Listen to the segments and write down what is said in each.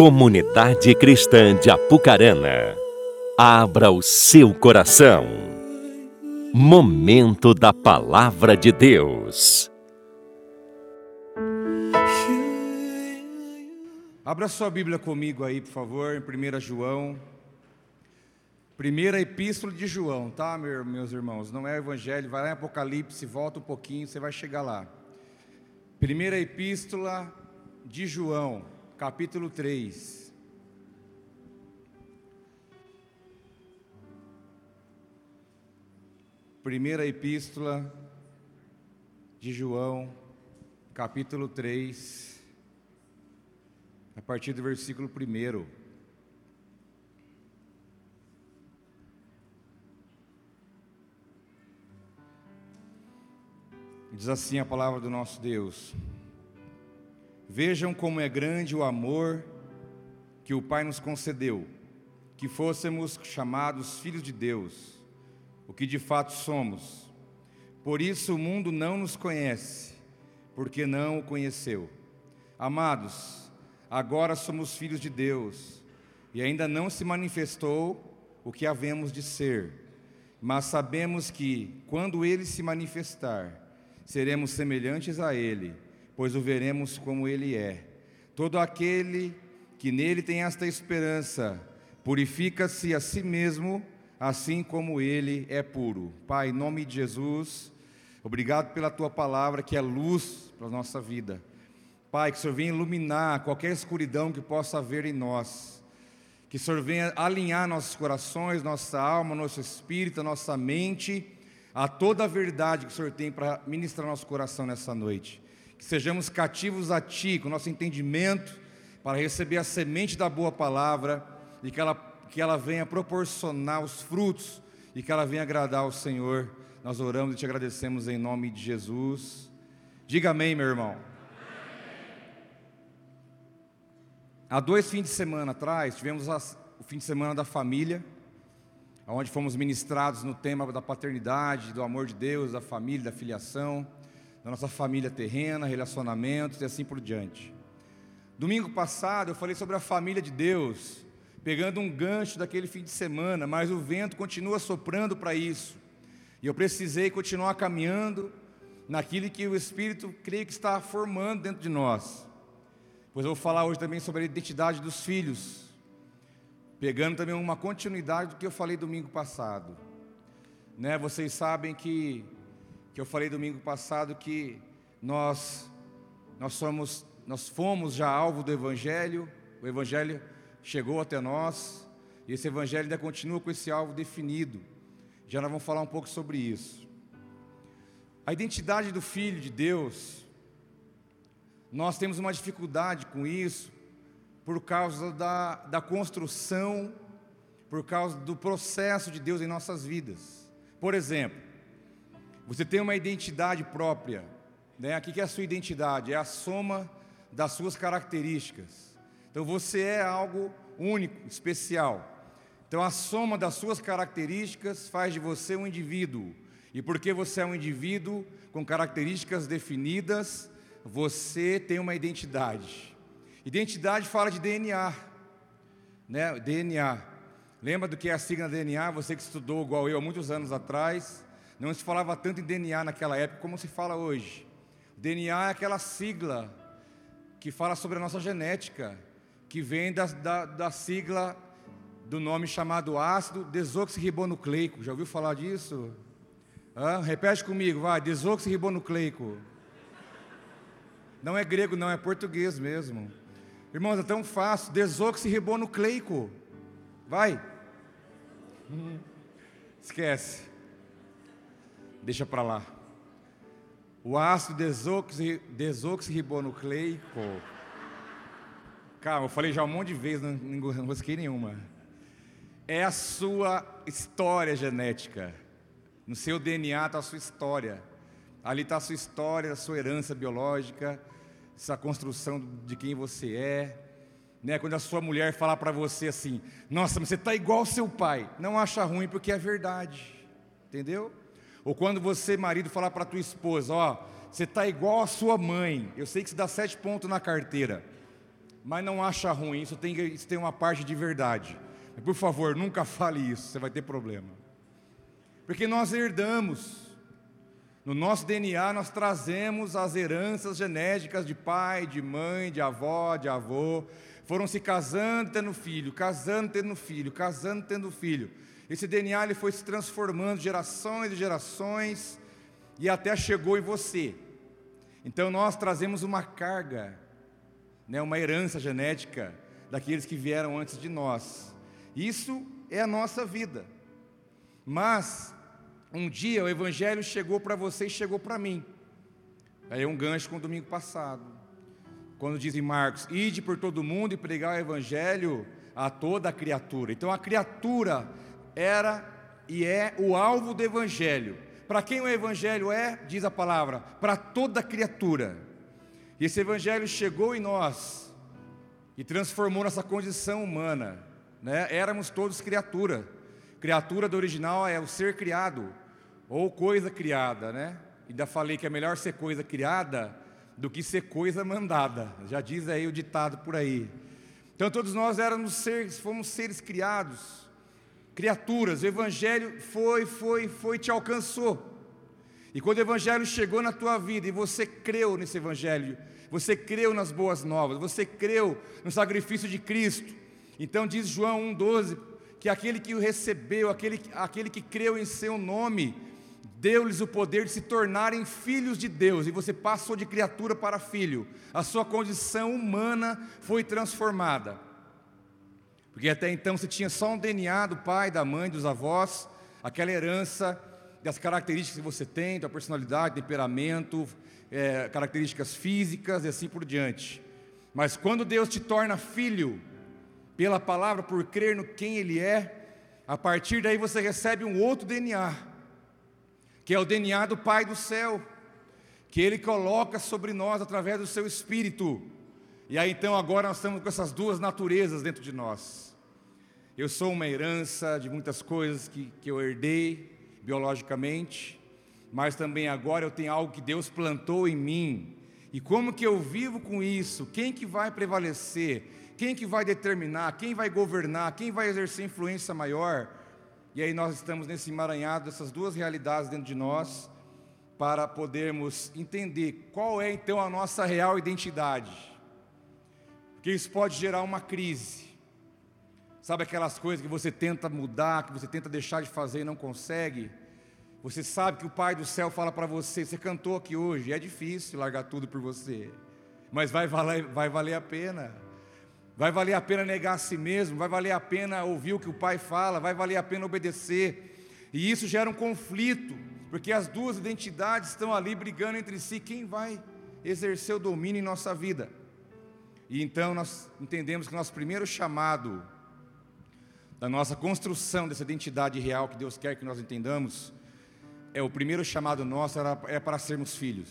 Comunidade Cristã de Apucarana, abra o seu coração. Momento da Palavra de Deus. Abra sua Bíblia comigo aí, por favor, em 1 João. Primeira epístola de João, tá, meus irmãos? Não é evangelho, vai lá em Apocalipse, volta um pouquinho, você vai chegar lá. Primeira epístola de João, capítulo 3. Primeira epístola de João, capítulo 3, a partir do versículo 1. Diz assim a palavra do nosso Deus: Vejam como é grande o amor que o Pai nos concedeu, que fôssemos chamados filhos de Deus, o que de fato somos. Por isso o mundo não nos conhece, porque não o conheceu. Amados, agora somos filhos de Deus, e ainda não se manifestou o que havemos de ser, mas sabemos que, quando ele se manifestar, seremos semelhantes a Ele, pois o veremos como Ele é. Todo aquele que nele tem esta esperança, purifica-se a si mesmo, assim como Ele é puro. Pai, em nome de Jesus, obrigado pela Tua palavra, que é luz para a nossa vida. Pai, que o Senhor venha iluminar qualquer escuridão que possa haver em nós. Que o Senhor venha alinhar nossos corações, nossa alma, nosso espírito, nossa mente a toda a verdade que o Senhor tem para ministrar nosso coração nessa noite. Que sejamos cativos a Ti, com nosso entendimento, para receber a semente da boa palavra e que ela, que ela venha proporcionar os frutos e que ela venha agradar ao Senhor. Nós oramos e te agradecemos em nome de Jesus. Diga amém, meu irmão. Há dois fins de semana atrás, tivemos o fim de semana da família onde fomos ministrados no tema da paternidade, do amor de Deus, da família, da filiação, da nossa família terrena, relacionamentos e assim por diante. Domingo passado eu falei sobre a família de Deus, pegando um gancho daquele fim de semana, mas o vento continua soprando para isso. E eu precisei continuar caminhando naquilo que o Espírito creio que está formando dentro de nós. Pois eu vou falar hoje também sobre a identidade dos filhos, Pegando também uma continuidade do que eu falei domingo passado. Né, vocês sabem que, que eu falei domingo passado que nós, nós, somos, nós fomos já alvo do Evangelho, o Evangelho chegou até nós, e esse Evangelho ainda continua com esse alvo definido. Já nós vamos falar um pouco sobre isso. A identidade do Filho de Deus, nós temos uma dificuldade com isso, por causa da, da construção, por causa do processo de Deus em nossas vidas. Por exemplo, você tem uma identidade própria, né? O que é a sua identidade? É a soma das suas características. Então você é algo único, especial. Então a soma das suas características faz de você um indivíduo. E porque você é um indivíduo com características definidas, você tem uma identidade. Identidade fala de DNA, né? DNA. Lembra do que é a sigla DNA? Você que estudou igual eu há muitos anos atrás, não se falava tanto em DNA naquela época como se fala hoje. DNA é aquela sigla que fala sobre a nossa genética, que vem da, da, da sigla do nome chamado ácido desoxirribonucleico. Já ouviu falar disso? Hã? Repete comigo, vai, desoxirribonucleico. Não é grego, não, é português mesmo. Irmãos, é tão fácil. Desoxirribonucleico. Vai. Esquece. Deixa para lá. O ácido desoxi, desoxirribonucleico. Calma, eu falei já um monte de vezes, não, não gostei nenhuma. É a sua história genética. No seu DNA está a sua história. Ali está a sua história, a sua herança biológica essa construção de quem você é. Né? Quando a sua mulher falar para você assim: Nossa, mas você está igual ao seu pai. Não acha ruim porque é verdade. Entendeu? Ou quando você, marido, falar para tua esposa: Ó, você está igual à sua mãe. Eu sei que você dá sete pontos na carteira. mas não acha ruim, isso tem, isso tem uma parte de verdade. Por favor, nunca fale isso, você vai ter problema. Porque nós herdamos, no nosso DNA nós trazemos as heranças genéticas de pai, de mãe, de avó, de avô, foram se casando, tendo filho, casando, tendo filho, casando, tendo filho. Esse DNA ele foi se transformando gerações e gerações e até chegou em você. Então nós trazemos uma carga, né, uma herança genética daqueles que vieram antes de nós. Isso é a nossa vida. Mas um dia o evangelho chegou para você e chegou para mim. Aí é um gancho com o domingo passado quando diz em Marcos: Ide por todo mundo e pregar o evangelho a toda a criatura. Então a criatura era e é o alvo do evangelho. Para quem o evangelho é, diz a palavra, para toda criatura. E esse evangelho chegou em nós e transformou nossa condição humana. Né? Éramos todos criatura. Criatura do original é o ser criado ou coisa criada, né? Ainda falei que é melhor ser coisa criada do que ser coisa mandada. Já diz aí o ditado por aí. Então todos nós éramos seres, fomos seres criados, criaturas. O evangelho foi, foi, foi te alcançou. E quando o evangelho chegou na tua vida e você creu nesse evangelho, você creu nas boas novas, você creu no sacrifício de Cristo. Então diz João 1:12 que aquele que o recebeu, aquele, aquele que creu em seu nome, deu-lhes o poder de se tornarem filhos de Deus, e você passou de criatura para filho, a sua condição humana foi transformada. Porque até então você tinha só um DNA do pai, da mãe, dos avós, aquela herança das características que você tem, da personalidade, temperamento, é, características físicas e assim por diante. Mas quando Deus te torna filho, pela palavra, por crer no quem Ele é, a partir daí você recebe um outro DNA que é o DNA do Pai do céu, que Ele coloca sobre nós através do Seu Espírito. E aí então agora nós estamos com essas duas naturezas dentro de nós. Eu sou uma herança de muitas coisas que, que eu herdei biologicamente, mas também agora eu tenho algo que Deus plantou em mim. E como que eu vivo com isso? Quem que vai prevalecer? Quem que vai determinar? Quem vai governar? Quem vai exercer influência maior? E aí nós estamos nesse emaranhado dessas duas realidades dentro de nós, para podermos entender qual é então a nossa real identidade. Porque isso pode gerar uma crise. Sabe aquelas coisas que você tenta mudar, que você tenta deixar de fazer e não consegue? Você sabe que o Pai do céu fala para você: você cantou aqui hoje, é difícil largar tudo por você, mas vai valer, vai valer a pena. Vai valer a pena negar a si mesmo, vai valer a pena ouvir o que o pai fala, vai valer a pena obedecer. E isso gera um conflito, porque as duas identidades estão ali brigando entre si, quem vai exercer o domínio em nossa vida. E então nós entendemos que nosso primeiro chamado da nossa construção dessa identidade real que Deus quer que nós entendamos, é o primeiro chamado nosso é para sermos filhos.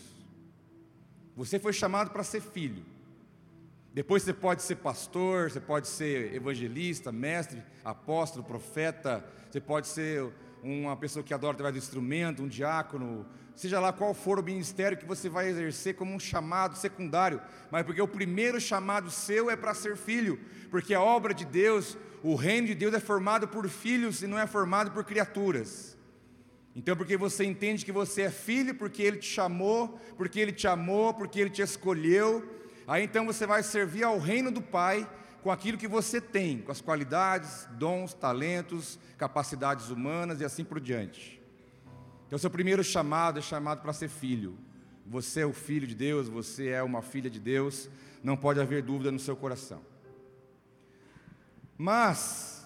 Você foi chamado para ser filho. Depois você pode ser pastor, você pode ser evangelista, mestre, apóstolo, profeta, você pode ser uma pessoa que adora através do instrumento, um diácono, seja lá qual for o ministério que você vai exercer como um chamado secundário, mas porque o primeiro chamado seu é para ser filho, porque a obra de Deus, o reino de Deus é formado por filhos e não é formado por criaturas. Então, porque você entende que você é filho, porque Ele te chamou, porque Ele te amou, porque Ele te escolheu, Aí então você vai servir ao reino do Pai com aquilo que você tem, com as qualidades, dons, talentos, capacidades humanas e assim por diante. Então, seu primeiro chamado é chamado para ser filho. Você é o filho de Deus, você é uma filha de Deus, não pode haver dúvida no seu coração. Mas,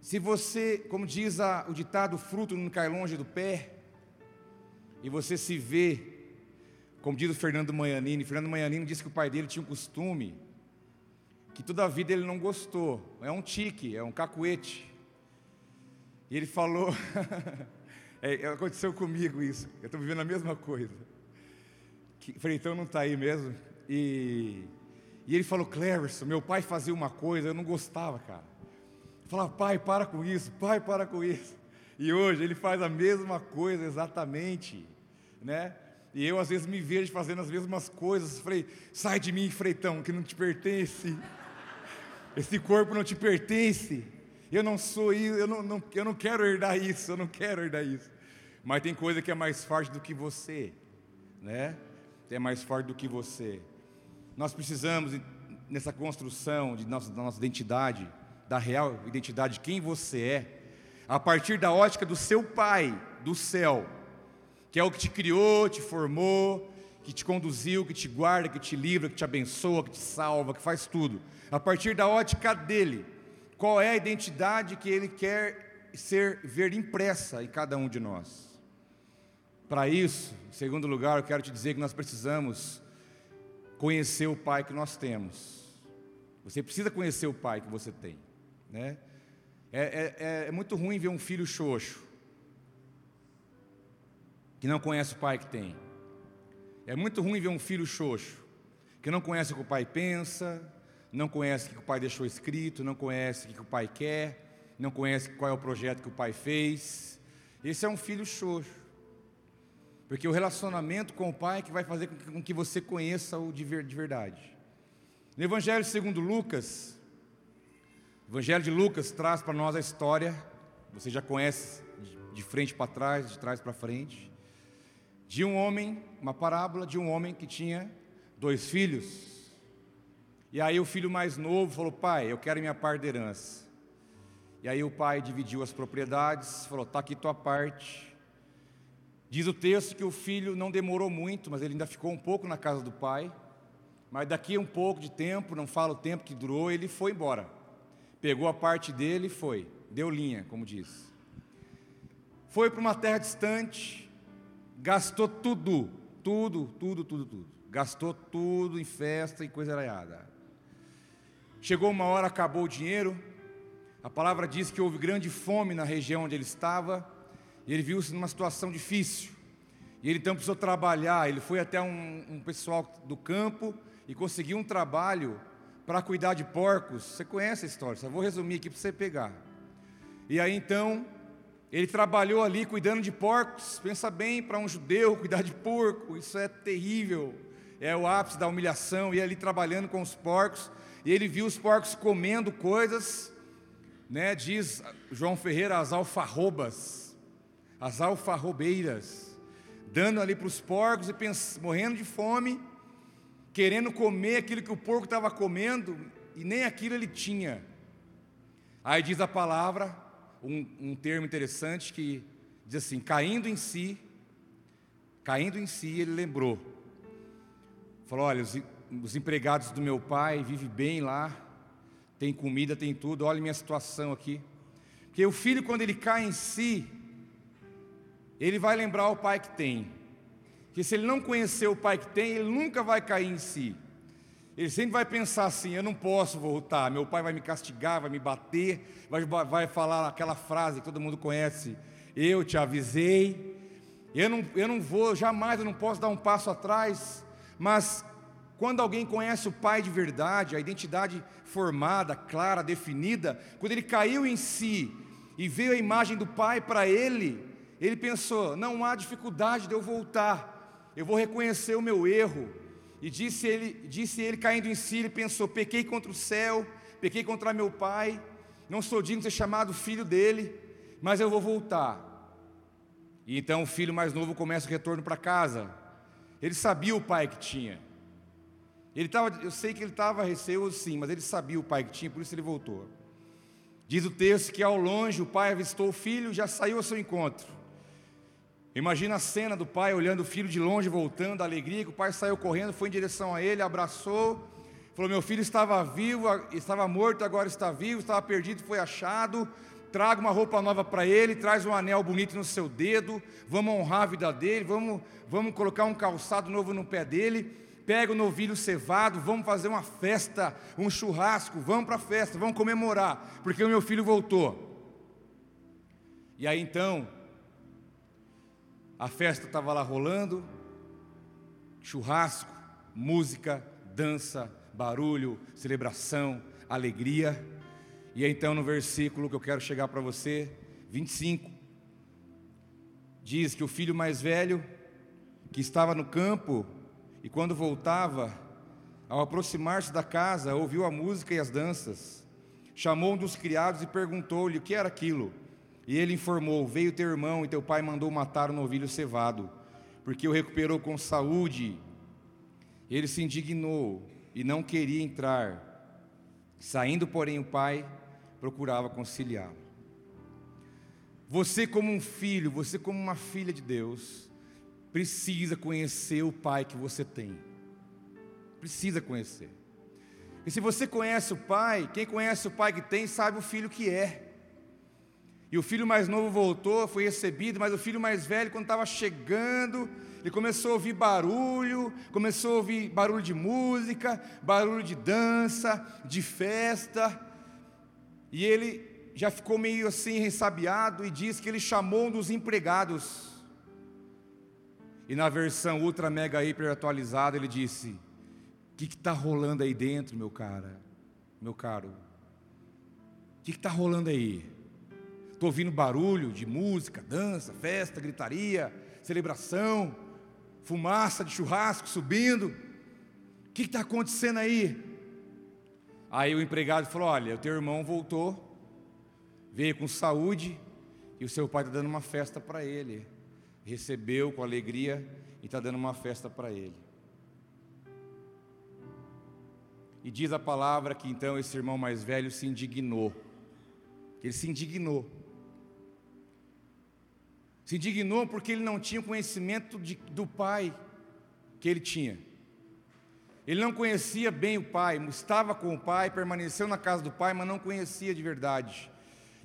se você, como diz a, o ditado, fruto não cai longe do pé, e você se vê como diz o Fernando Manhanini, Fernando Manhanini disse que o pai dele tinha um costume que toda a vida ele não gostou. É um tique, é um cacuete. E ele falou, é, aconteceu comigo isso, eu estou vivendo a mesma coisa. Que, falei, então não está aí mesmo. E, e ele falou, Cleverson, meu pai fazia uma coisa, eu não gostava, cara. Eu falava, pai, para com isso, pai, para com isso. E hoje ele faz a mesma coisa exatamente, né? E eu às vezes me vejo fazendo as mesmas coisas. Falei, sai de mim, freitão, que não te pertence. Esse corpo não te pertence. Eu não sou isso, eu não, não, eu não quero herdar isso, eu não quero herdar isso. Mas tem coisa que é mais forte do que você, né? É mais forte do que você. Nós precisamos, nessa construção de nossa, da nossa identidade, da real identidade de quem você é, a partir da ótica do seu Pai do céu, que é o que te criou, te formou, que te conduziu, que te guarda, que te livra, que te abençoa, que te salva, que faz tudo. A partir da ótica dele, qual é a identidade que ele quer ser ver impressa em cada um de nós? Para isso, em segundo lugar, eu quero te dizer que nós precisamos conhecer o Pai que nós temos. Você precisa conhecer o Pai que você tem, né? É, é, é, é muito ruim ver um filho xoxo que não conhece o pai que tem. É muito ruim ver um filho xoxo que não conhece o que o pai pensa, não conhece o que o pai deixou escrito, não conhece o que o pai quer, não conhece qual é o projeto que o pai fez. Esse é um filho xoxo. Porque o relacionamento com o pai é que vai fazer com que você conheça o de verdade. No Evangelho segundo Lucas, o Evangelho de Lucas traz para nós a história, você já conhece de frente para trás, de trás para frente, de um homem, uma parábola de um homem que tinha dois filhos. E aí o filho mais novo falou: Pai, eu quero minha parte da herança. E aí o pai dividiu as propriedades, falou: Está aqui tua parte. Diz o texto que o filho não demorou muito, mas ele ainda ficou um pouco na casa do pai. Mas daqui a um pouco de tempo, não fala o tempo que durou, ele foi embora pegou a parte dele e foi, deu linha, como diz. Foi para uma terra distante, gastou tudo, tudo, tudo, tudo, tudo. Gastou tudo em festa e coisa araiada. Chegou uma hora, acabou o dinheiro. A palavra diz que houve grande fome na região onde ele estava, e ele viu-se numa situação difícil. E ele então precisou trabalhar. Ele foi até um, um pessoal do campo e conseguiu um trabalho para cuidar de porcos. Você conhece a história, só vou resumir aqui para você pegar. E aí então, ele trabalhou ali cuidando de porcos. Pensa bem, para um judeu cuidar de porco, isso é terrível. É o ápice da humilhação. E ali trabalhando com os porcos, e ele viu os porcos comendo coisas, né? Diz João Ferreira as alfarrobas, as alfarrobeiras, dando ali para os porcos e morrendo de fome querendo comer aquilo que o porco estava comendo e nem aquilo ele tinha. Aí diz a palavra, um, um termo interessante que diz assim: caindo em si, caindo em si, ele lembrou. Falou: olha, os, os empregados do meu pai vivem bem lá, tem comida, tem tudo, olha minha situação aqui. Porque o filho, quando ele cai em si, ele vai lembrar o pai que tem que se ele não conhecer o pai que tem, ele nunca vai cair em si. Ele sempre vai pensar assim: eu não posso voltar, meu pai vai me castigar, vai me bater, vai, vai falar aquela frase que todo mundo conhece: eu te avisei, eu não, eu não vou, jamais eu não posso dar um passo atrás. Mas quando alguém conhece o pai de verdade, a identidade formada, clara, definida, quando ele caiu em si e veio a imagem do pai para ele, ele pensou: não há dificuldade de eu voltar eu vou reconhecer o meu erro. E disse ele, disse ele caindo em si, ele pensou: pequei contra o céu, pequei contra meu pai, não sou digno de ser chamado filho dele, mas eu vou voltar. E então o filho mais novo começa o retorno para casa. Ele sabia o pai que tinha. Ele tava, eu sei que ele estava receoso sim, mas ele sabia o pai que tinha, por isso ele voltou. Diz o texto que ao longe o pai avistou o filho e já saiu ao seu encontro. Imagina a cena do pai olhando o filho de longe, voltando, a alegria, que o pai saiu correndo, foi em direção a ele, abraçou, falou: Meu filho estava vivo, estava morto, agora está vivo, estava perdido, foi achado. Traga uma roupa nova para ele, traz um anel bonito no seu dedo, vamos honrar a vida dele, vamos, vamos colocar um calçado novo no pé dele, pega o novilho cevado, vamos fazer uma festa, um churrasco, vamos para a festa, vamos comemorar, porque o meu filho voltou. E aí então, a festa estava lá rolando, churrasco, música, dança, barulho, celebração, alegria. E então no versículo que eu quero chegar para você, 25, diz que o filho mais velho que estava no campo e quando voltava, ao aproximar-se da casa, ouviu a música e as danças. Chamou um dos criados e perguntou-lhe o que era aquilo. E ele informou: Veio teu irmão e teu pai mandou matar um novilho cevado, porque o recuperou com saúde. Ele se indignou e não queria entrar. Saindo, porém, o pai procurava conciliá-lo. Você, como um filho, você, como uma filha de Deus, precisa conhecer o pai que você tem. Precisa conhecer. E se você conhece o pai, quem conhece o pai que tem, sabe o filho que é. E o filho mais novo voltou, foi recebido, mas o filho mais velho, quando estava chegando, ele começou a ouvir barulho, começou a ouvir barulho de música, barulho de dança, de festa, e ele já ficou meio assim ressabiado e diz que ele chamou um dos empregados. E na versão ultra mega hiper atualizada ele disse: O que está rolando aí dentro, meu cara, meu caro? O que está rolando aí? Estou ouvindo barulho de música, dança, festa, gritaria, celebração, fumaça de churrasco subindo. O que está acontecendo aí? Aí o empregado falou: Olha, o teu irmão voltou veio com saúde e o seu pai está dando uma festa para ele. Recebeu com alegria e está dando uma festa para ele. E diz a palavra que então esse irmão mais velho se indignou. Ele se indignou. Se indignou porque ele não tinha conhecimento de, do pai que ele tinha. Ele não conhecia bem o pai, estava com o pai, permaneceu na casa do pai, mas não conhecia de verdade.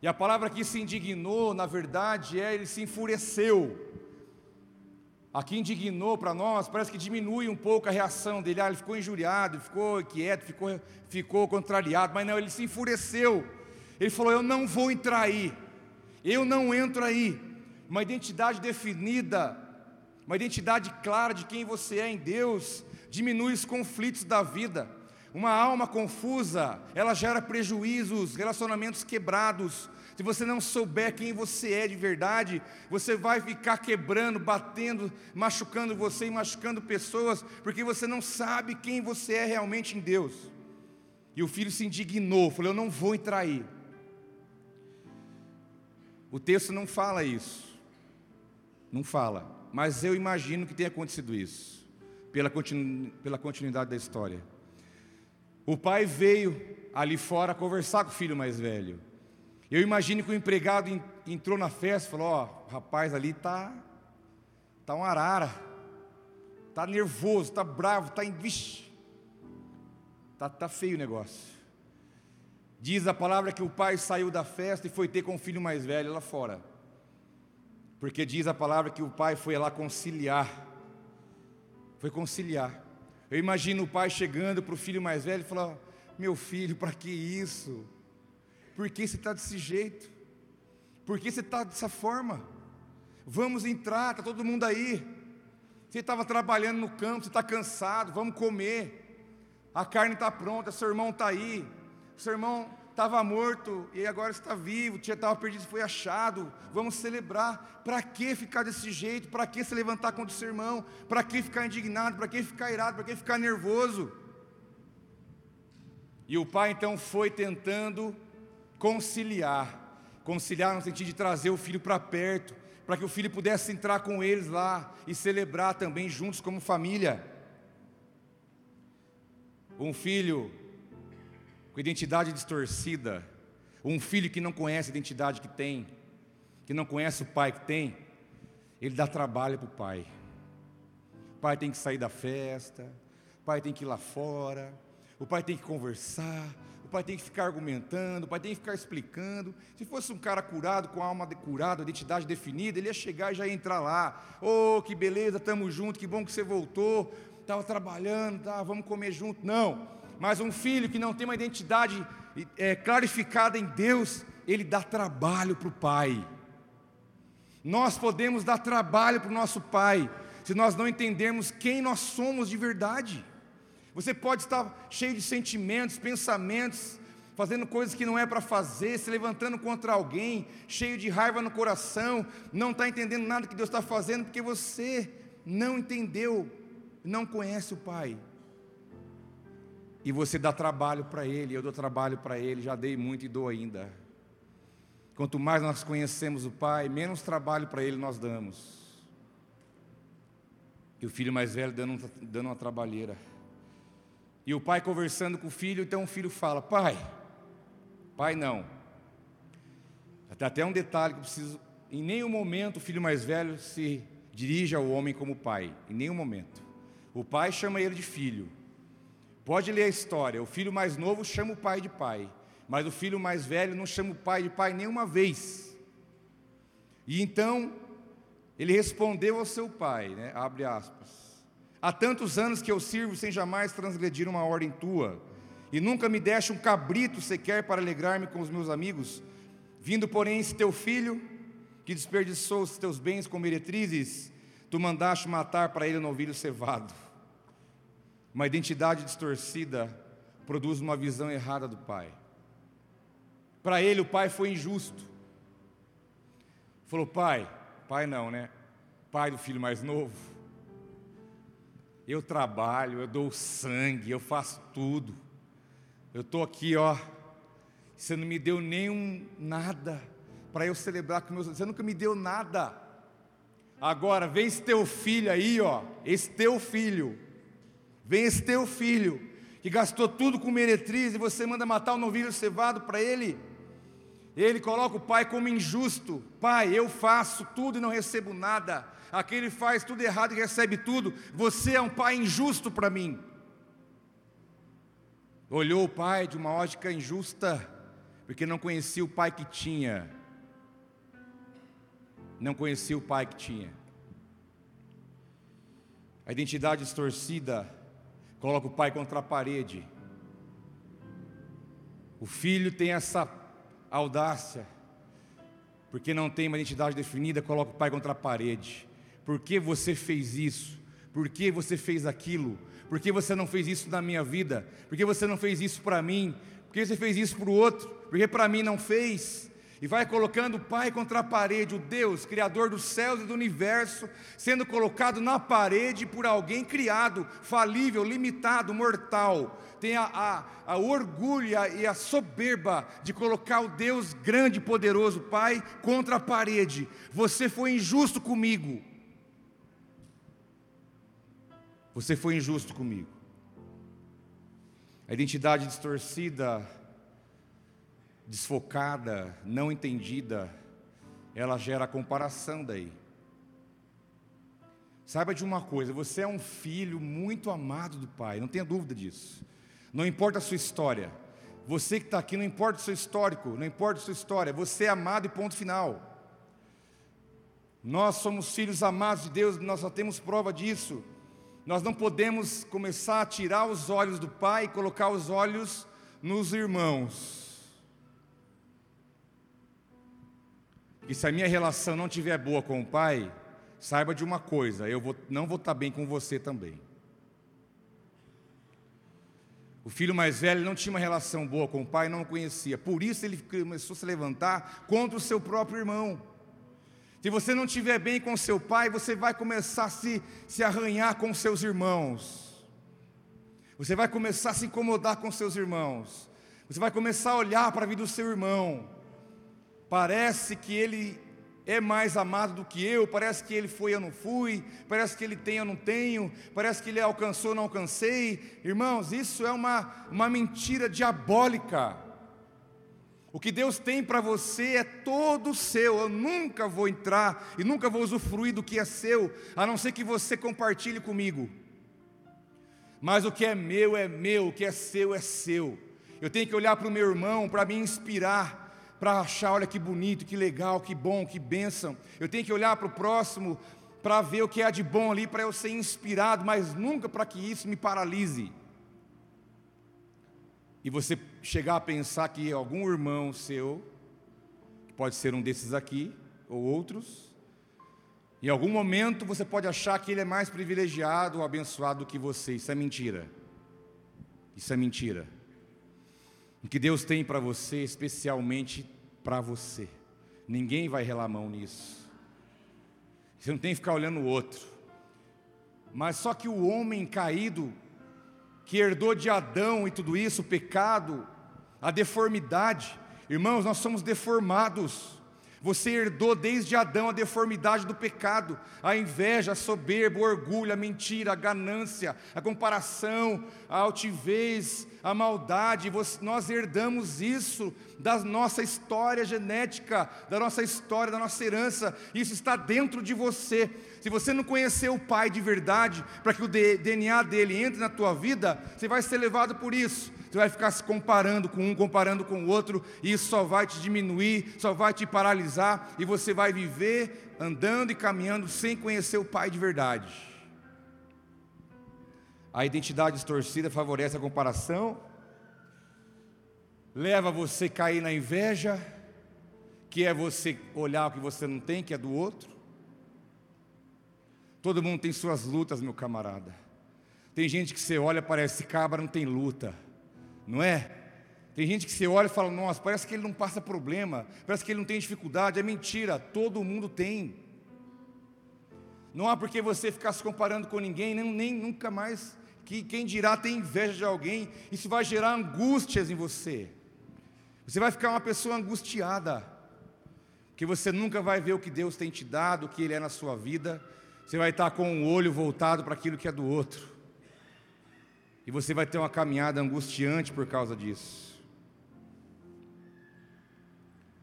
E a palavra que se indignou, na verdade, é ele se enfureceu. Aqui indignou para nós, parece que diminui um pouco a reação dele. Ah, ele ficou injuriado, ficou quieto, ficou, ficou contrariado, mas não, ele se enfureceu. Ele falou: Eu não vou entrar aí, eu não entro aí. Uma identidade definida, uma identidade clara de quem você é em Deus, diminui os conflitos da vida. Uma alma confusa, ela gera prejuízos, relacionamentos quebrados. Se você não souber quem você é de verdade, você vai ficar quebrando, batendo, machucando você e machucando pessoas, porque você não sabe quem você é realmente em Deus. E o filho se indignou, falou: Eu não vou entrar aí. O texto não fala isso, não fala, mas eu imagino que tenha acontecido isso, pela, continu, pela continuidade da história. O pai veio ali fora conversar com o filho mais velho. Eu imagino que o empregado entrou na festa e falou: Ó, oh, rapaz ali tá, tá um arara, tá nervoso, tá bravo, tá em. Vixe, tá, tá feio o negócio. Diz a palavra que o pai saiu da festa e foi ter com o filho mais velho lá fora. Porque diz a palavra que o pai foi lá conciliar. Foi conciliar. Eu imagino o pai chegando para o filho mais velho e falar: Meu filho, para que isso? Por que você está desse jeito? Por que você está dessa forma? Vamos entrar, está todo mundo aí. Você estava trabalhando no campo, você está cansado, vamos comer. A carne está pronta, seu irmão está aí. Seu irmão estava morto e agora está vivo, tinha estava perdido, foi achado. Vamos celebrar. Para que ficar desse jeito? Para que se levantar contra o seu irmão? Para que ficar indignado? Para que ficar irado? Para que ficar nervoso? E o pai então foi tentando conciliar, conciliar no sentido de trazer o filho para perto, para que o filho pudesse entrar com eles lá e celebrar também juntos como família. Um filho com identidade distorcida, um filho que não conhece a identidade que tem, que não conhece o pai que tem, ele dá trabalho para o pai. O pai tem que sair da festa, o pai tem que ir lá fora, o pai tem que conversar, o pai tem que ficar argumentando, o pai tem que ficar explicando. Se fosse um cara curado, com a alma curada, identidade definida, ele ia chegar e já ia entrar lá. Oh, que beleza, estamos juntos, que bom que você voltou. Estava trabalhando, tá, vamos comer junto. Não. Mas um filho que não tem uma identidade é, clarificada em Deus, ele dá trabalho para o pai. Nós podemos dar trabalho para o nosso pai, se nós não entendermos quem nós somos de verdade. Você pode estar cheio de sentimentos, pensamentos, fazendo coisas que não é para fazer, se levantando contra alguém, cheio de raiva no coração, não está entendendo nada que Deus está fazendo, porque você não entendeu, não conhece o Pai. E você dá trabalho para ele, eu dou trabalho para ele, já dei muito e dou ainda. Quanto mais nós conhecemos o Pai, menos trabalho para ele nós damos. E o filho mais velho dando, dando uma trabalheira. E o pai conversando com o filho, então o filho fala: Pai, pai não. Até até um detalhe que eu preciso. Em nenhum momento o filho mais velho se dirige ao homem como pai. Em nenhum momento. O pai chama ele de filho. Pode ler a história. O filho mais novo chama o pai de pai. Mas o filho mais velho não chama o pai de pai nenhuma vez. E então ele respondeu ao seu pai, né? abre aspas. Há tantos anos que eu sirvo sem jamais transgredir uma ordem tua, e nunca me deste um cabrito sequer para alegrar-me com os meus amigos. Vindo, porém, esse teu filho, que desperdiçou os teus bens com meretrizes, tu mandaste matar para ele um novilho cevado. Uma identidade distorcida produz uma visão errada do pai. Para ele, o pai foi injusto. Falou, pai, pai não, né? Pai do filho mais novo. Eu trabalho, eu dou sangue, eu faço tudo. Eu estou aqui, ó. Você não me deu nenhum nada para eu celebrar com meus. Você nunca me deu nada. Agora, vem esse teu filho aí, ó. Esse teu filho. Vem esse teu filho, que gastou tudo com meretriz, e você manda matar o novilho cevado para ele. Ele coloca o pai como injusto. Pai, eu faço tudo e não recebo nada. Aquele faz tudo errado e recebe tudo. Você é um pai injusto para mim. Olhou o pai de uma ótica injusta, porque não conhecia o pai que tinha. Não conhecia o pai que tinha. A identidade distorcida coloca o pai contra a parede. O filho tem essa audácia, porque não tem uma identidade definida, coloca o pai contra a parede. Por que você fez isso? Por que você fez aquilo? Por que você não fez isso na minha vida? Por que você não fez isso para mim? Por que você fez isso para o outro? Porque para mim não fez? E vai colocando o Pai contra a parede, o Deus, Criador dos céus e do universo, sendo colocado na parede por alguém criado, falível, limitado, mortal. Tem a, a, a orgulho e a soberba de colocar o Deus grande e poderoso, Pai, contra a parede. Você foi injusto comigo. Você foi injusto comigo. A identidade distorcida desfocada, não entendida, ela gera comparação daí. Saiba de uma coisa, você é um filho muito amado do Pai, não tenha dúvida disso. Não importa a sua história, você que está aqui, não importa o seu histórico, não importa a sua história, você é amado e ponto final. Nós somos filhos amados de Deus, nós só temos prova disso. Nós não podemos começar a tirar os olhos do Pai e colocar os olhos nos irmãos. E se a minha relação não estiver boa com o pai, saiba de uma coisa: eu vou, não vou estar bem com você também. O filho mais velho não tinha uma relação boa com o pai, não o conhecia. Por isso ele começou a se levantar contra o seu próprio irmão. Se você não estiver bem com seu pai, você vai começar a se, se arranhar com seus irmãos. Você vai começar a se incomodar com seus irmãos. Você vai começar a olhar para a vida do seu irmão. Parece que ele é mais amado do que eu, parece que ele foi, eu não fui, parece que ele tem, eu não tenho, parece que ele alcançou, eu não alcancei. Irmãos, isso é uma, uma mentira diabólica. O que Deus tem para você é todo seu. Eu nunca vou entrar e nunca vou usufruir do que é seu, a não ser que você compartilhe comigo. Mas o que é meu é meu, o que é seu é seu. Eu tenho que olhar para o meu irmão para me inspirar para achar, olha que bonito, que legal, que bom, que bênção. Eu tenho que olhar para o próximo para ver o que há de bom ali, para eu ser inspirado, mas nunca para que isso me paralise. E você chegar a pensar que algum irmão seu, que pode ser um desses aqui, ou outros, em algum momento você pode achar que ele é mais privilegiado ou abençoado do que você. Isso é mentira. Isso é mentira. O que Deus tem para você, especialmente para você. Ninguém vai relar a mão nisso. Você não tem que ficar olhando o outro. Mas só que o homem caído, que herdou de Adão e tudo isso, o pecado, a deformidade, irmãos, nós somos deformados. Você herdou desde Adão a deformidade do pecado, a inveja, a soberba, o orgulho, a mentira, a ganância, a comparação, a altivez, a maldade. nós herdamos isso da nossa história genética, da nossa história, da nossa herança. Isso está dentro de você. Se você não conhecer o Pai de verdade, para que o DNA dele entre na tua vida, você vai ser levado por isso. Você vai ficar se comparando com um, comparando com o outro, e isso só vai te diminuir, só vai te paralisar, e você vai viver andando e caminhando sem conhecer o Pai de verdade. A identidade distorcida favorece a comparação, leva você a cair na inveja, que é você olhar o que você não tem, que é do outro. Todo mundo tem suas lutas, meu camarada. Tem gente que você olha, parece cabra, não tem luta não é? Tem gente que você olha e fala, nossa, parece que ele não passa problema, parece que ele não tem dificuldade. É mentira, todo mundo tem. Não há por que você ficar se comparando com ninguém, nem, nem nunca mais. Que quem dirá tem inveja de alguém, isso vai gerar angústias em você. Você vai ficar uma pessoa angustiada, porque você nunca vai ver o que Deus tem te dado, o que Ele é na sua vida. Você vai estar com o olho voltado para aquilo que é do outro. E você vai ter uma caminhada angustiante por causa disso.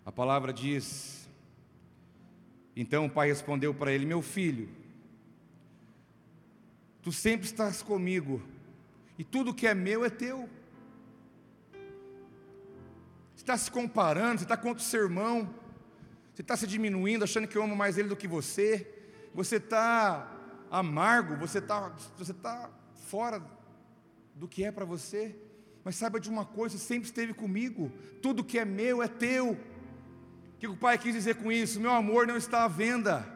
A palavra diz: Então o pai respondeu para ele: Meu filho, tu sempre estás comigo, e tudo que é meu é teu. Você está se comparando, você está contra o seu irmão, você está se diminuindo, achando que eu amo mais ele do que você, você está amargo, você está você fora do que é para você, mas saiba de uma coisa: sempre esteve comigo, tudo que é meu é teu. O que o pai quis dizer com isso? Meu amor não está à venda.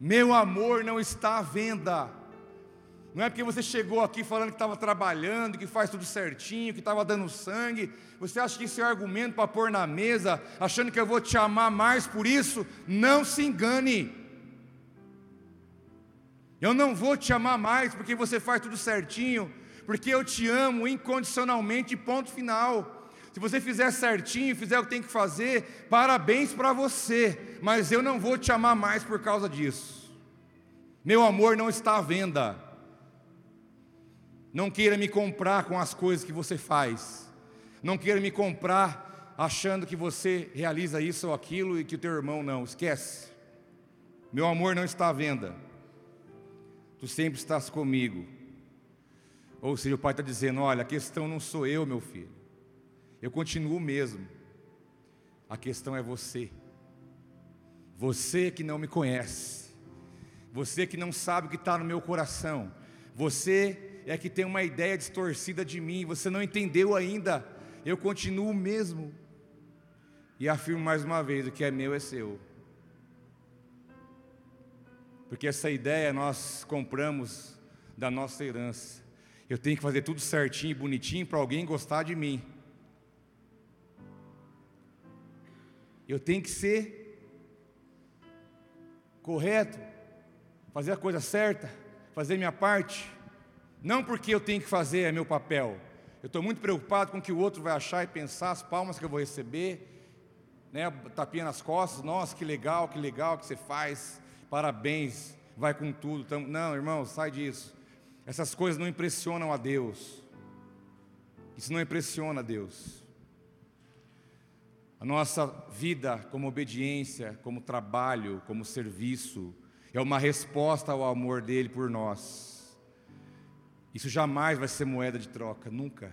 Meu amor não está à venda. Não é porque você chegou aqui falando que estava trabalhando, que faz tudo certinho, que estava dando sangue. Você acha que isso é argumento para pôr na mesa, achando que eu vou te amar mais por isso? Não se engane. Eu não vou te amar mais porque você faz tudo certinho, porque eu te amo incondicionalmente, ponto final. Se você fizer certinho, fizer o que tem que fazer, parabéns para você, mas eu não vou te amar mais por causa disso. Meu amor não está à venda. Não queira me comprar com as coisas que você faz. Não queira me comprar achando que você realiza isso ou aquilo e que o teu irmão não. Esquece. Meu amor não está à venda tu sempre estás comigo. Ou seja, o pai está dizendo: olha, a questão não sou eu, meu filho, eu continuo mesmo, a questão é você. Você que não me conhece, você que não sabe o que está no meu coração, você é que tem uma ideia distorcida de mim, você não entendeu ainda, eu continuo mesmo. E afirmo mais uma vez: o que é meu é seu. Porque essa ideia nós compramos da nossa herança. Eu tenho que fazer tudo certinho e bonitinho para alguém gostar de mim. Eu tenho que ser correto, fazer a coisa certa, fazer minha parte. Não porque eu tenho que fazer, é meu papel. Eu estou muito preocupado com o que o outro vai achar e pensar, as palmas que eu vou receber, né, tapinha nas costas, nossa, que legal, que legal que você faz parabéns, vai com tudo. Não, irmão, sai disso. Essas coisas não impressionam a Deus. Isso não impressiona a Deus. A nossa vida como obediência, como trabalho, como serviço, é uma resposta ao amor dele por nós. Isso jamais vai ser moeda de troca, nunca.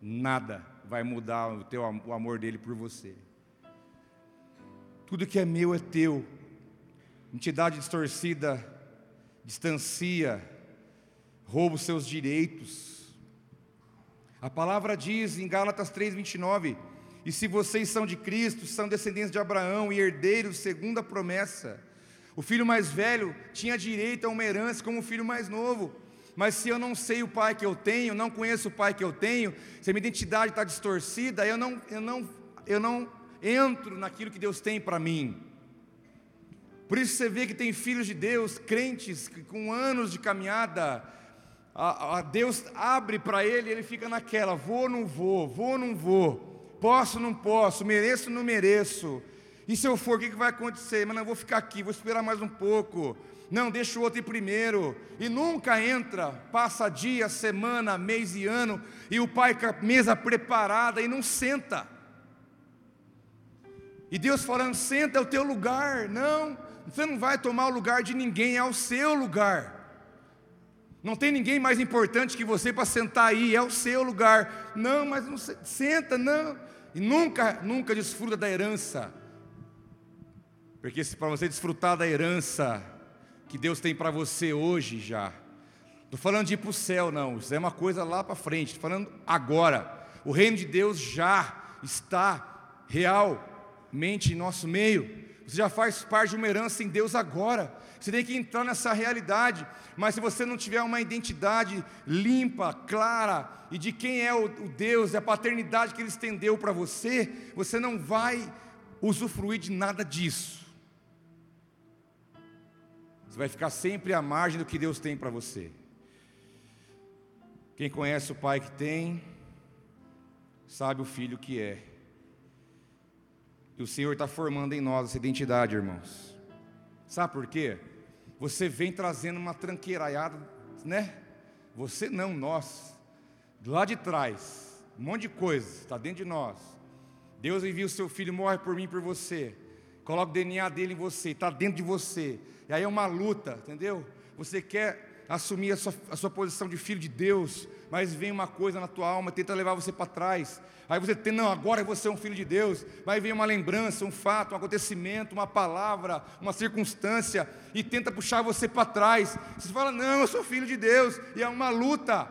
Nada vai mudar o, teu, o amor dele por você. Tudo que é meu é teu. Entidade distorcida distancia, rouba os seus direitos. A palavra diz em Gálatas 3:29, e se vocês são de Cristo, são descendentes de Abraão e herdeiros segundo a promessa. O filho mais velho tinha direito a uma herança como o filho mais novo. Mas se eu não sei o pai que eu tenho, não conheço o pai que eu tenho, se a minha identidade está distorcida, eu não, eu não, eu não entro naquilo que Deus tem para mim. Por isso você vê que tem filhos de Deus, crentes, que com anos de caminhada, a, a Deus abre para ele, ele fica naquela: vou, não vou, vou, não vou, posso, não posso, mereço, não mereço. E se eu for, o que, vai acontecer? Mas não, eu vou ficar aqui, vou esperar mais um pouco. Não, deixa o outro ir primeiro. E nunca entra, passa dia, semana, mês e ano, e o pai com a mesa preparada e não senta. E Deus falando: senta, é o teu lugar. Não, você não vai tomar o lugar de ninguém, é o seu lugar. Não tem ninguém mais importante que você para sentar aí, é o seu lugar. Não, mas não senta, não. E nunca, nunca desfruta da herança. Porque para você desfrutar da herança que Deus tem para você hoje já. Estou falando de ir para o céu, não. Isso é uma coisa lá para frente. Estou falando agora. O reino de Deus já está realmente em nosso meio. Você já faz parte de uma herança em Deus agora. Você tem que entrar nessa realidade. Mas se você não tiver uma identidade limpa, clara, e de quem é o, Deus, e a paternidade que Ele estendeu para você, você não vai usufruir de nada disso. Você vai ficar sempre à margem do que Deus tem para você. Quem conhece o pai que tem, sabe o filho que é. E o Senhor está formando em nós essa identidade, irmãos. Sabe por quê? Você vem trazendo uma tranqueiraiada, né? Você não, nós. Lá de trás, um monte de coisa, está dentro de nós. Deus envia o seu filho, morre por mim, por você. Coloca o DNA dele em você, está dentro de você. E aí é uma luta, entendeu? Você quer assumir a sua, a sua posição de filho de Deus, mas vem uma coisa na tua alma, tenta levar você para trás. Aí você tem, não, agora você é um filho de Deus. Vai vir uma lembrança, um fato, um acontecimento, uma palavra, uma circunstância, e tenta puxar você para trás. Você fala, não, eu sou filho de Deus, e é uma luta.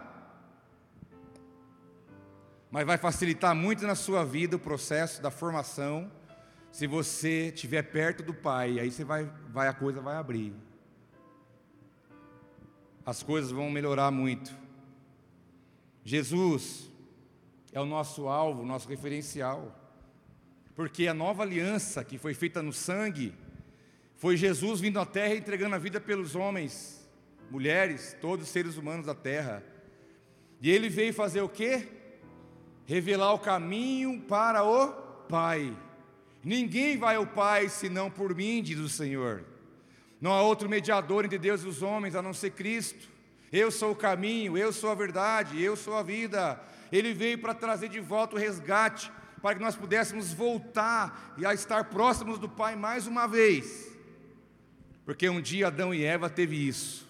Mas vai facilitar muito na sua vida o processo da formação, se você estiver perto do Pai, aí você vai, vai, a coisa vai abrir. As coisas vão melhorar muito. Jesus é o nosso alvo, nosso referencial. Porque a nova aliança que foi feita no sangue foi Jesus vindo à terra entregando a vida pelos homens, mulheres, todos os seres humanos da terra. E ele veio fazer o quê? Revelar o caminho para o Pai. Ninguém vai ao Pai senão por mim, diz o Senhor. Não há outro mediador entre Deus e os homens a não ser Cristo. Eu sou o caminho, eu sou a verdade, eu sou a vida. Ele veio para trazer de volta o resgate, para que nós pudéssemos voltar e a estar próximos do Pai mais uma vez. Porque um dia Adão e Eva teve isso.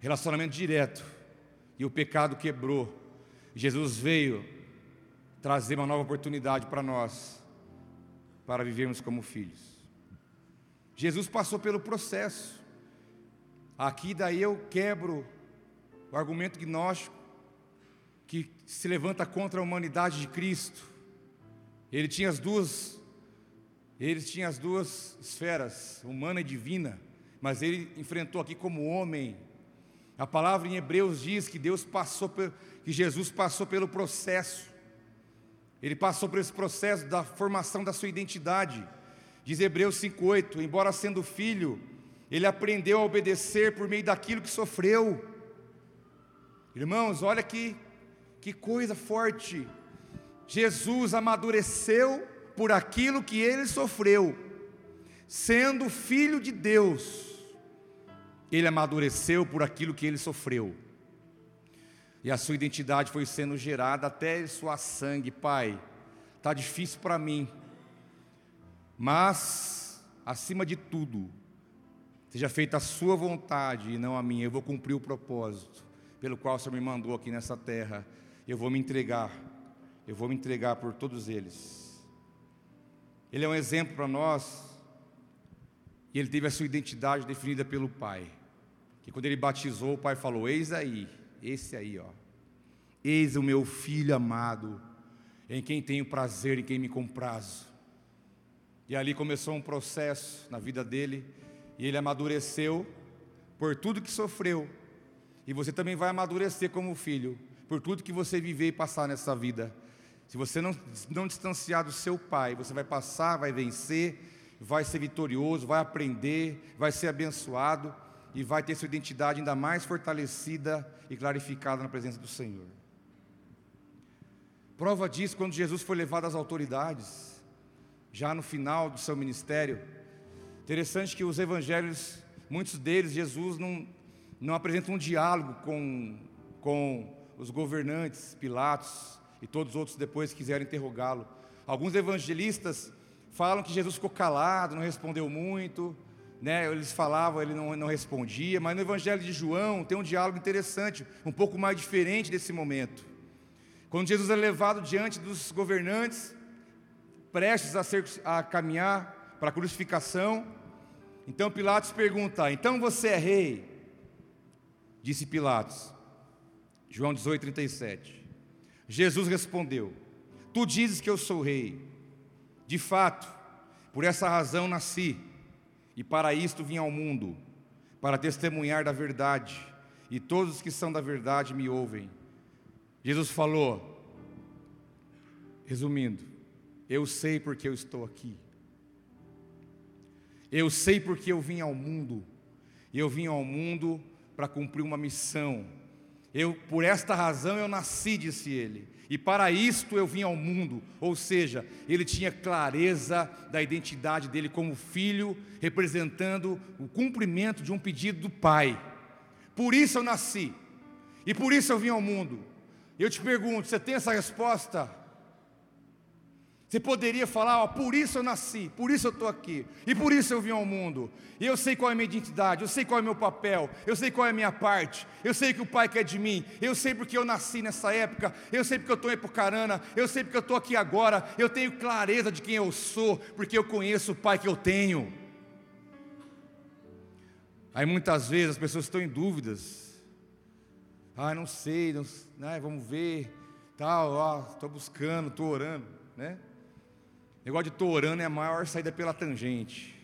Relacionamento direto. E o pecado quebrou. Jesus veio trazer uma nova oportunidade para nós, para vivermos como filhos. Jesus passou pelo processo. Aqui daí eu quebro o argumento gnóstico que se levanta contra a humanidade de Cristo. Ele tinha as duas ele tinha as duas esferas, humana e divina, mas ele enfrentou aqui como homem. A palavra em Hebreus diz que Deus passou que Jesus passou pelo processo. Ele passou por esse processo da formação da sua identidade. Diz Hebreus 5:8, embora sendo filho, ele aprendeu a obedecer por meio daquilo que sofreu. Irmãos, olha que, que coisa forte. Jesus amadureceu por aquilo que ele sofreu, sendo filho de Deus, ele amadureceu por aquilo que ele sofreu. E a sua identidade foi sendo gerada até sua sangue, Pai. Tá difícil para mim. Mas acima de tudo, Seja feita a sua vontade e não a minha. Eu vou cumprir o propósito pelo qual o Senhor me mandou aqui nessa terra. Eu vou me entregar. Eu vou me entregar por todos eles. Ele é um exemplo para nós. E ele teve a sua identidade definida pelo Pai. Que quando ele batizou, o Pai falou: Eis aí, esse aí, ó. Eis o meu filho amado, em quem tenho prazer, em quem me comprazo. E ali começou um processo na vida dele e ele amadureceu por tudo que sofreu. E você também vai amadurecer como filho, por tudo que você viver e passar nessa vida. Se você não, não distanciar do seu pai, você vai passar, vai vencer, vai ser vitorioso, vai aprender, vai ser abençoado e vai ter sua identidade ainda mais fortalecida e clarificada na presença do Senhor. Prova disso quando Jesus foi levado às autoridades, já no final do seu ministério. Interessante que os evangelhos, muitos deles, Jesus não, não apresenta um diálogo com, com os governantes, Pilatos e todos os outros depois que quiseram interrogá-lo. Alguns evangelistas falam que Jesus ficou calado, não respondeu muito, né? eles falavam, ele não, não respondia, mas no Evangelho de João tem um diálogo interessante, um pouco mais diferente desse momento. Quando Jesus é levado diante dos governantes, prestes a, ser, a caminhar para a crucificação, então Pilatos pergunta: Então você é rei? Disse Pilatos, João 18, 37. Jesus respondeu: Tu dizes que eu sou rei. De fato, por essa razão nasci, e para isto vim ao mundo, para testemunhar da verdade, e todos os que são da verdade me ouvem. Jesus falou, resumindo, eu sei porque eu estou aqui. Eu sei porque eu vim ao mundo. Eu vim ao mundo para cumprir uma missão eu, por esta razão eu nasci, disse ele, e para isto eu vim ao mundo. Ou seja, ele tinha clareza da identidade dele como filho, representando o cumprimento de um pedido do Pai. Por isso eu nasci, e por isso eu vim ao mundo. Eu te pergunto: você tem essa resposta? Você poderia falar, ó, por isso eu nasci, por isso eu estou aqui, e por isso eu vim ao mundo. E eu sei qual é a minha identidade, eu sei qual é o meu papel, eu sei qual é a minha parte, eu sei o que o Pai quer de mim, eu sei porque eu nasci nessa época, eu sei porque eu estou em Epucarana, eu sei porque eu estou aqui agora, eu tenho clareza de quem eu sou, porque eu conheço o Pai que eu tenho. Aí muitas vezes as pessoas estão em dúvidas. Ah, não sei, não, né, vamos ver, tal, estou buscando, estou orando, né? Negócio de estou orando é a maior saída pela tangente.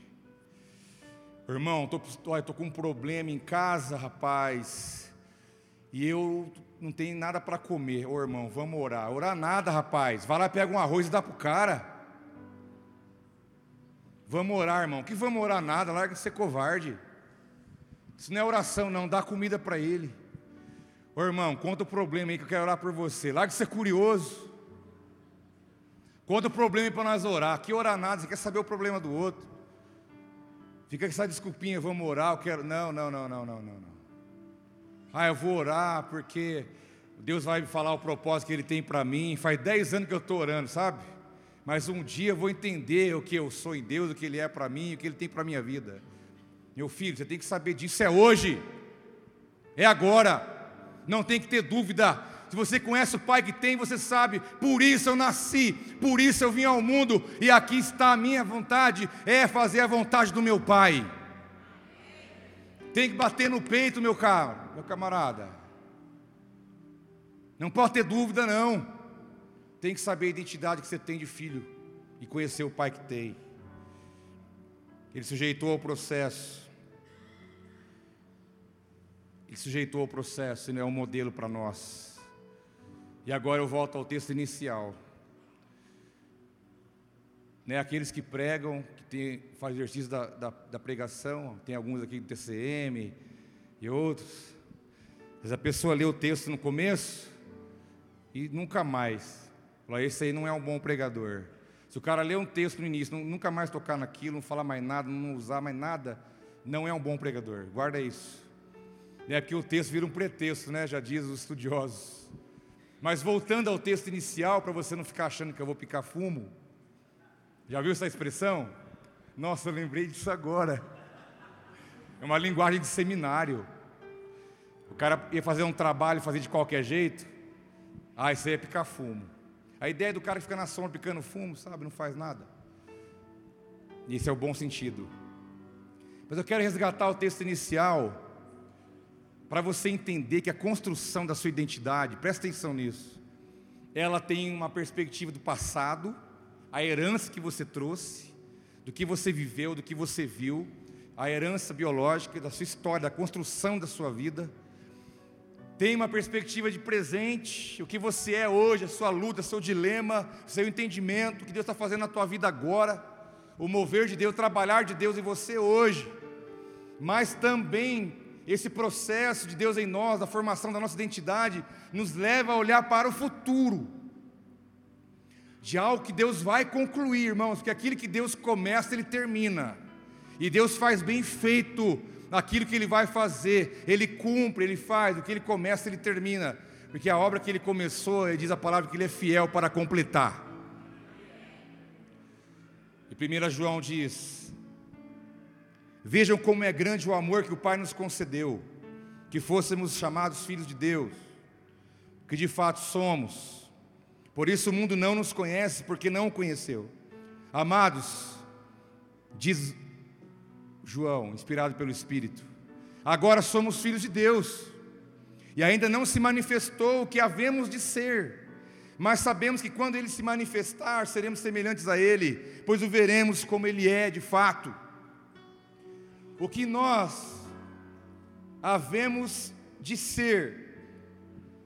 Irmão, estou com um problema em casa, rapaz, e eu não tenho nada para comer. Ô irmão, vamos orar. Orar nada, rapaz. Vai lá, pega um arroz e dá para o cara. Vamos orar, irmão. Que vamos orar nada, larga de ser covarde. Isso não é oração, não. Dá comida para ele. Ô irmão, conta o problema aí que eu quero orar por você. Larga de ser curioso. Conta o problema para nós orar. Que orar nada, você quer saber o problema do outro. Fica com essa desculpinha, vamos orar, eu quero. Não, não, não, não, não, não. Ah, eu vou orar porque Deus vai me falar o propósito que Ele tem para mim. Faz dez anos que eu estou orando, sabe? Mas um dia eu vou entender o que eu sou em Deus, o que Ele é para mim, o que Ele tem para a minha vida. Meu filho, você tem que saber disso, é hoje, é agora, não tem que ter dúvida, se você conhece o Pai que tem, você sabe, por isso eu nasci, por isso eu vim ao mundo, e aqui está a minha vontade, é fazer a vontade do meu Pai. Tem que bater no peito, meu caro, meu camarada. Não pode ter dúvida, não. Tem que saber a identidade que você tem de filho e conhecer o Pai que tem. Ele sujeitou ao processo. Ele sujeitou ao processo e não é um modelo para nós. E agora eu volto ao texto inicial. Né, aqueles que pregam, que tem, fazem exercício da, da, da, pregação, tem alguns aqui do TCM e outros. Mas a pessoa lê o texto no começo e nunca mais. Fala, esse aí não é um bom pregador. Se o cara lê um texto no início, nunca mais tocar naquilo, não falar mais nada, não usar mais nada, não é um bom pregador. Guarda isso. É porque o texto vira um pretexto, né? Já diz os estudiosos. Mas voltando ao texto inicial, para você não ficar achando que eu vou picar fumo, já viu essa expressão? Nossa, eu lembrei disso agora. É uma linguagem de seminário. O cara ia fazer um trabalho, fazer de qualquer jeito. Ah, isso aí é picar fumo. A ideia do cara que fica na sombra picando fumo, sabe, não faz nada. Esse é o bom sentido. Mas eu quero resgatar o texto inicial para você entender que a construção da sua identidade, presta atenção nisso, ela tem uma perspectiva do passado, a herança que você trouxe, do que você viveu, do que você viu, a herança biológica da sua história, da construção da sua vida. Tem uma perspectiva de presente, o que você é hoje, a sua luta, seu dilema, seu entendimento, o que Deus está fazendo na tua vida agora, o mover de Deus, o trabalhar de Deus em você hoje, mas também esse processo de Deus em nós, da formação da nossa identidade, nos leva a olhar para o futuro, de algo que Deus vai concluir, irmãos, porque aquilo que Deus começa, Ele termina, e Deus faz bem feito aquilo que Ele vai fazer, Ele cumpre, Ele faz, o que Ele começa, Ele termina, porque a obra que Ele começou, Ele diz a palavra que Ele é fiel para completar. E 1 João diz: Vejam como é grande o amor que o Pai nos concedeu, que fôssemos chamados filhos de Deus, que de fato somos. Por isso o mundo não nos conhece, porque não o conheceu. Amados, diz João, inspirado pelo Espírito, agora somos filhos de Deus, e ainda não se manifestou o que havemos de ser, mas sabemos que quando ele se manifestar, seremos semelhantes a ele, pois o veremos como ele é de fato. O que nós havemos de ser,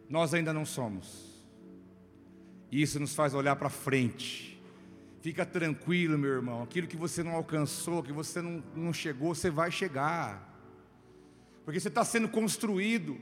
nós ainda não somos. E isso nos faz olhar para frente. Fica tranquilo, meu irmão. Aquilo que você não alcançou, que você não, não chegou, você vai chegar. Porque você está sendo construído.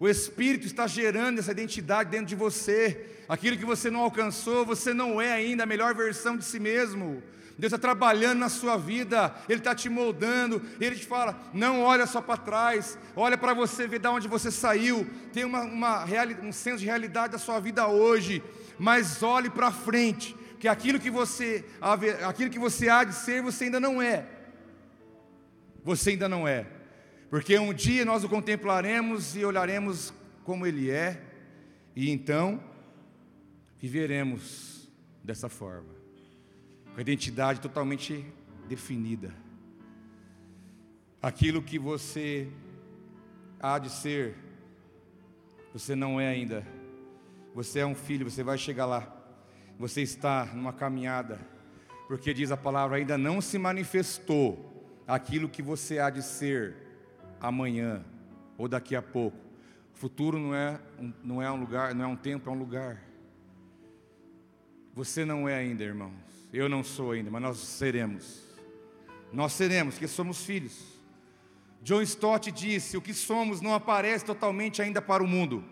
O Espírito está gerando essa identidade dentro de você. Aquilo que você não alcançou, você não é ainda a melhor versão de si mesmo. Deus está trabalhando na sua vida, Ele está te moldando, Ele te fala: não olha só para trás, olha para você, ver de onde você saiu, tem uma, uma um senso de realidade da sua vida hoje, mas olhe para frente, que aquilo que você aquilo que você há de ser, você ainda não é. Você ainda não é. Porque um dia nós o contemplaremos e olharemos como ele é, e então viveremos dessa forma com a identidade totalmente definida. Aquilo que você há de ser, você não é ainda. Você é um filho, você vai chegar lá. Você está numa caminhada, porque diz a palavra: ainda não se manifestou aquilo que você há de ser amanhã ou daqui a pouco. O futuro não é, não é um lugar, não é um tempo, é um lugar. Você não é ainda, irmãos. Eu não sou ainda, mas nós seremos. Nós seremos, que somos filhos. John Stott disse: O que somos não aparece totalmente ainda para o mundo,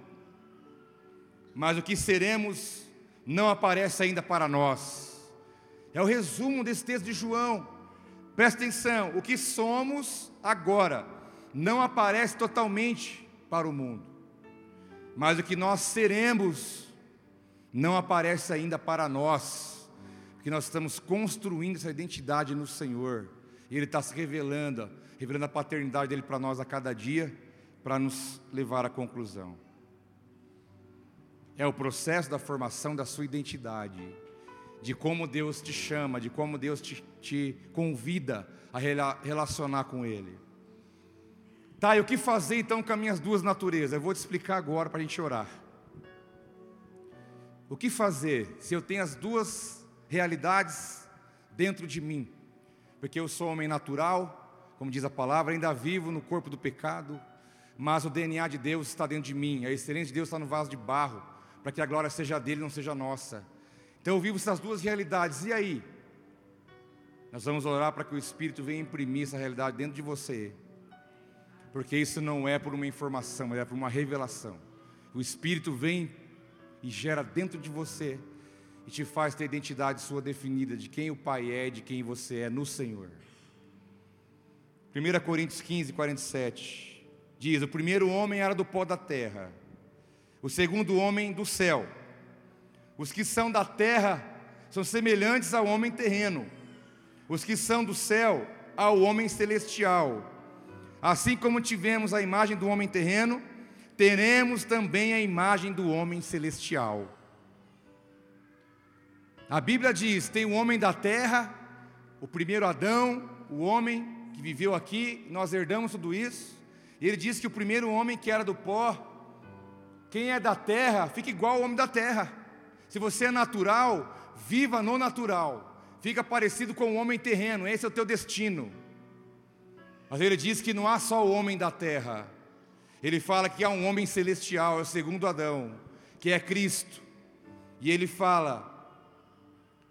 mas o que seremos não aparece ainda para nós. É o resumo desse texto de João. Presta atenção: o que somos agora não aparece totalmente para o mundo, mas o que nós seremos não aparece ainda para nós que nós estamos construindo essa identidade no Senhor. E Ele está se revelando, revelando a paternidade dele para nós a cada dia, para nos levar à conclusão. É o processo da formação da sua identidade, de como Deus te chama, de como Deus te, te convida a relacionar com Ele. Tá, e o que fazer então com as minhas duas naturezas? Eu vou te explicar agora para a gente orar. O que fazer se eu tenho as duas realidades dentro de mim, porque eu sou homem natural, como diz a palavra, ainda vivo no corpo do pecado, mas o DNA de Deus está dentro de mim, a excelência de Deus está no vaso de barro, para que a glória seja dele, não seja nossa. Então eu vivo essas duas realidades, e aí? Nós vamos orar para que o Espírito venha imprimir essa realidade dentro de você, porque isso não é por uma informação, é por uma revelação. O Espírito vem e gera dentro de você e te faz ter a identidade sua definida de quem o Pai é, de quem você é no Senhor. 1 Coríntios 15, 47 diz: O primeiro homem era do pó da terra, o segundo homem do céu. Os que são da terra são semelhantes ao homem terreno, os que são do céu ao homem celestial. Assim como tivemos a imagem do homem terreno, teremos também a imagem do homem celestial. A Bíblia diz: tem o homem da terra, o primeiro Adão, o homem que viveu aqui, nós herdamos tudo isso. Ele diz que o primeiro homem que era do pó, quem é da terra, fica igual ao homem da terra. Se você é natural, viva no natural. Fica parecido com o homem terreno, esse é o teu destino. Mas ele diz que não há só o homem da terra. Ele fala que há um homem celestial, é o segundo Adão, que é Cristo. E ele fala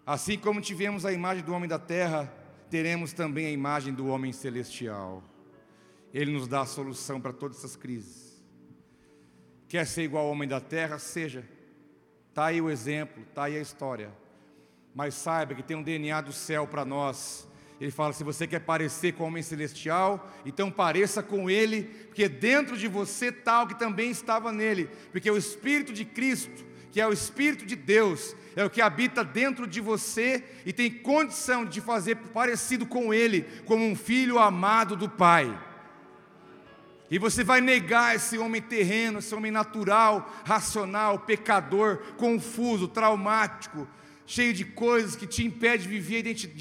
Assim como tivemos a imagem do homem da terra, teremos também a imagem do homem celestial. Ele nos dá a solução para todas essas crises. Quer ser igual ao homem da terra? Seja. Está aí o exemplo, está aí a história. Mas saiba que tem um DNA do céu para nós. Ele fala: se você quer parecer com o homem celestial, então pareça com ele, porque dentro de você está o que também estava nele, porque o Espírito de Cristo, que é o Espírito de Deus, é o que habita dentro de você e tem condição de fazer parecido com ele, como um filho amado do Pai. E você vai negar esse homem terreno, esse homem natural, racional, pecador, confuso, traumático, cheio de coisas que te impede de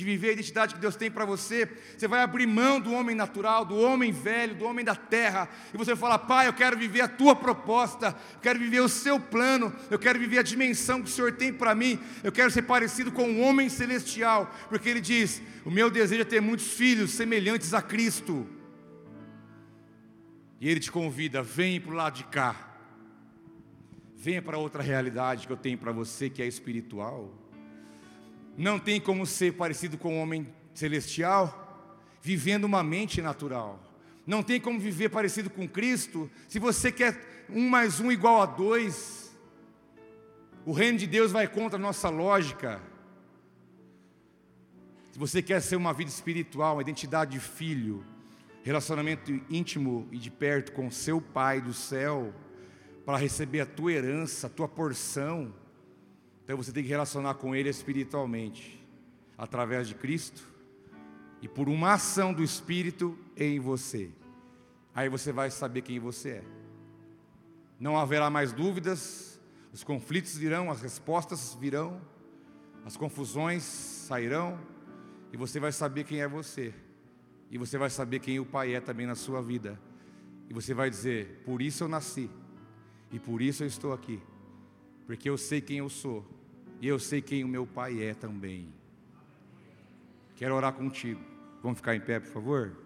viver, a identidade que Deus tem para você. Você vai abrir mão do homem natural, do homem velho, do homem da terra, e você vai falar: Pai, eu quero viver a tua proposta, eu quero viver o seu plano, eu quero viver a dimensão que o Senhor tem para mim, eu quero ser parecido com um homem celestial, porque Ele diz: O meu desejo é ter muitos filhos semelhantes a Cristo. E Ele te convida, vem para o lado de cá. Venha para outra realidade que eu tenho para você, que é espiritual. Não tem como ser parecido com o um homem celestial, vivendo uma mente natural. Não tem como viver parecido com Cristo, se você quer um mais um igual a dois. O reino de Deus vai contra a nossa lógica. Se você quer ser uma vida espiritual, uma identidade de filho, relacionamento íntimo e de perto com seu Pai do céu, para receber a tua herança, a tua porção. Então você tem que relacionar com Ele espiritualmente, através de Cristo e por uma ação do Espírito em você. Aí você vai saber quem você é. Não haverá mais dúvidas, os conflitos virão, as respostas virão, as confusões sairão, e você vai saber quem é você. E você vai saber quem o Pai é também na sua vida. E você vai dizer: Por isso eu nasci. E por isso eu estou aqui. Porque eu sei quem eu sou. E eu sei quem o meu Pai é também. Quero orar contigo. Vamos ficar em pé, por favor?